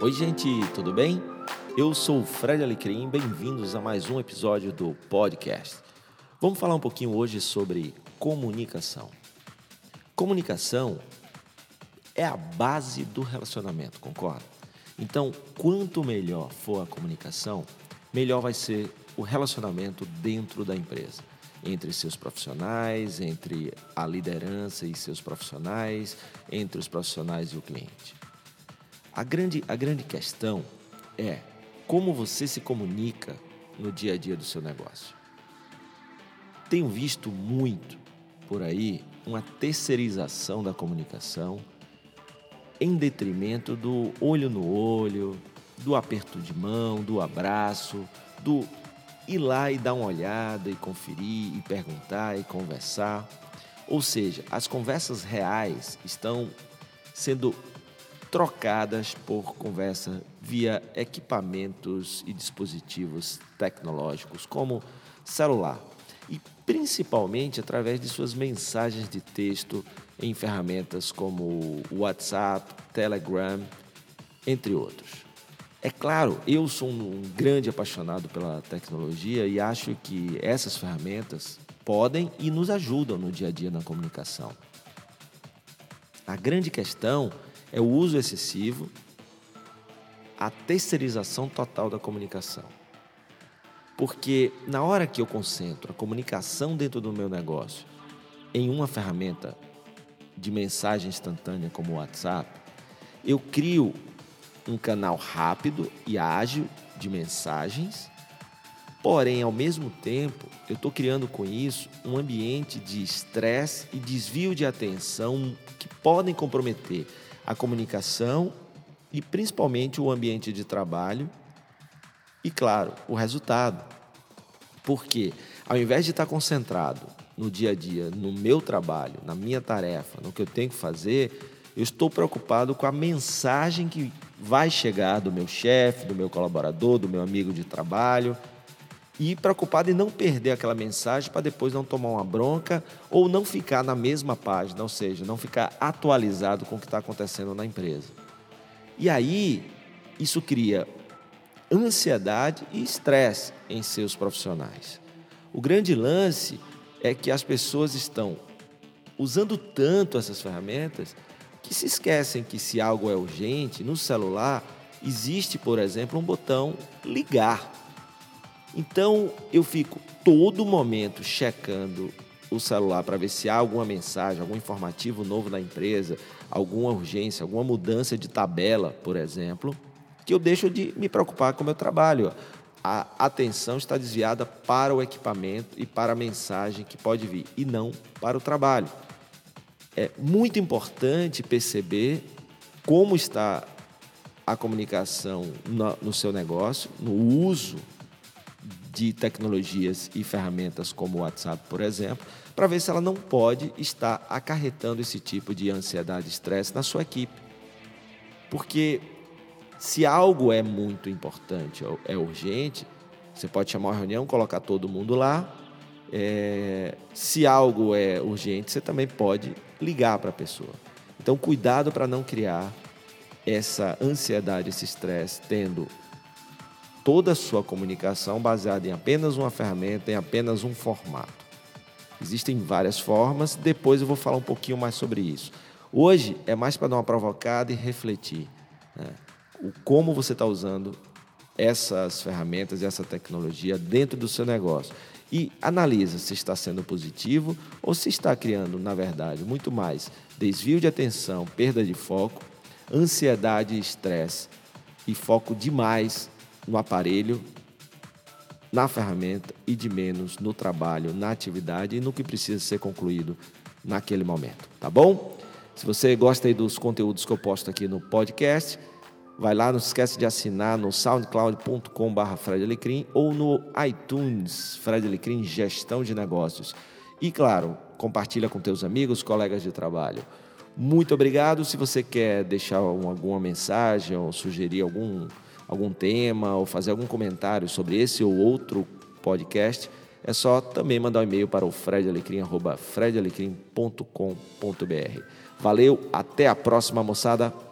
Oi, gente, tudo bem? Eu sou o Fred Alecrim, bem-vindos a mais um episódio do podcast. Vamos falar um pouquinho hoje sobre comunicação. Comunicação é a base do relacionamento, concorda? Então, quanto melhor for a comunicação, melhor vai ser o relacionamento dentro da empresa, entre seus profissionais, entre a liderança e seus profissionais, entre os profissionais e o cliente. A grande, a grande questão é como você se comunica no dia a dia do seu negócio. Tenho visto muito por aí uma terceirização da comunicação em detrimento do olho no olho, do aperto de mão, do abraço, do ir lá e dar uma olhada e conferir e perguntar e conversar. Ou seja, as conversas reais estão sendo trocadas por conversa via equipamentos e dispositivos tecnológicos, como celular, e principalmente através de suas mensagens de texto em ferramentas como WhatsApp, Telegram, entre outros. É claro, eu sou um grande apaixonado pela tecnologia e acho que essas ferramentas podem e nos ajudam no dia a dia na comunicação. A grande questão é o uso excessivo, a terceirização total da comunicação. Porque na hora que eu concentro a comunicação dentro do meu negócio em uma ferramenta de mensagem instantânea como o WhatsApp, eu crio um canal rápido e ágil de mensagens, porém, ao mesmo tempo, eu estou criando com isso um ambiente de estresse e desvio de atenção que podem comprometer a comunicação e principalmente o ambiente de trabalho e, claro, o resultado. Porque ao invés de estar concentrado no dia a dia, no meu trabalho, na minha tarefa, no que eu tenho que fazer, eu estou preocupado com a mensagem que vai chegar do meu chefe, do meu colaborador, do meu amigo de trabalho e preocupado em não perder aquela mensagem para depois não tomar uma bronca ou não ficar na mesma página, ou seja, não ficar atualizado com o que está acontecendo na empresa. E aí, isso cria ansiedade e estresse em seus profissionais. O grande lance é que as pessoas estão usando tanto essas ferramentas que se esquecem que se algo é urgente, no celular existe, por exemplo, um botão ligar então eu fico todo momento checando o celular para ver se há alguma mensagem, algum informativo novo da empresa, alguma urgência, alguma mudança de tabela, por exemplo, que eu deixo de me preocupar com o meu trabalho. A atenção está desviada para o equipamento e para a mensagem que pode vir, e não para o trabalho. É muito importante perceber como está a comunicação no, seu negócio, no uso de tecnologias e ferramentas como o WhatsApp, por exemplo, para ver se ela não pode estar acarretando esse tipo de ansiedade e estresse na sua equipe. Porque se algo é muito importante, é urgente, você pode chamar uma reunião, colocar todo mundo lá. É, se algo é urgente, você também pode ligar para a pessoa. Então, cuidado para não criar essa ansiedade, esse estresse, tendo toda a sua comunicação baseada em apenas uma ferramenta, em apenas um formato. Existem várias formas, depois eu vou falar um pouquinho mais sobre isso. Hoje é mais para dar uma provocada e refletir né? o como você está usando essas ferramentas e essa tecnologia dentro do seu negócio. E analisa se está sendo positivo ou se está criando, na verdade, muito mais desvio de atenção, perda de foco, ansiedade e estresse e foco demais no aparelho, na ferramenta e de menos no trabalho, na atividade e no que precisa ser concluído naquele momento, tá bom? Se você gosta aí dos conteúdos que eu posto aqui no podcast, vai lá, não se esquece de assinar no soundcloud.com.br Fred Alecrim ou no iTunes Fred Alecrim Gestão de Negócios. E claro, compartilha com teus amigos, colegas de trabalho. Muito obrigado. Se você quer deixar alguma mensagem ou sugerir algum algum tema ou fazer algum comentário sobre esse ou outro podcast, é só também mandar um e-mail para o fredalecrim.com.br. Valeu, até a próxima, moçada!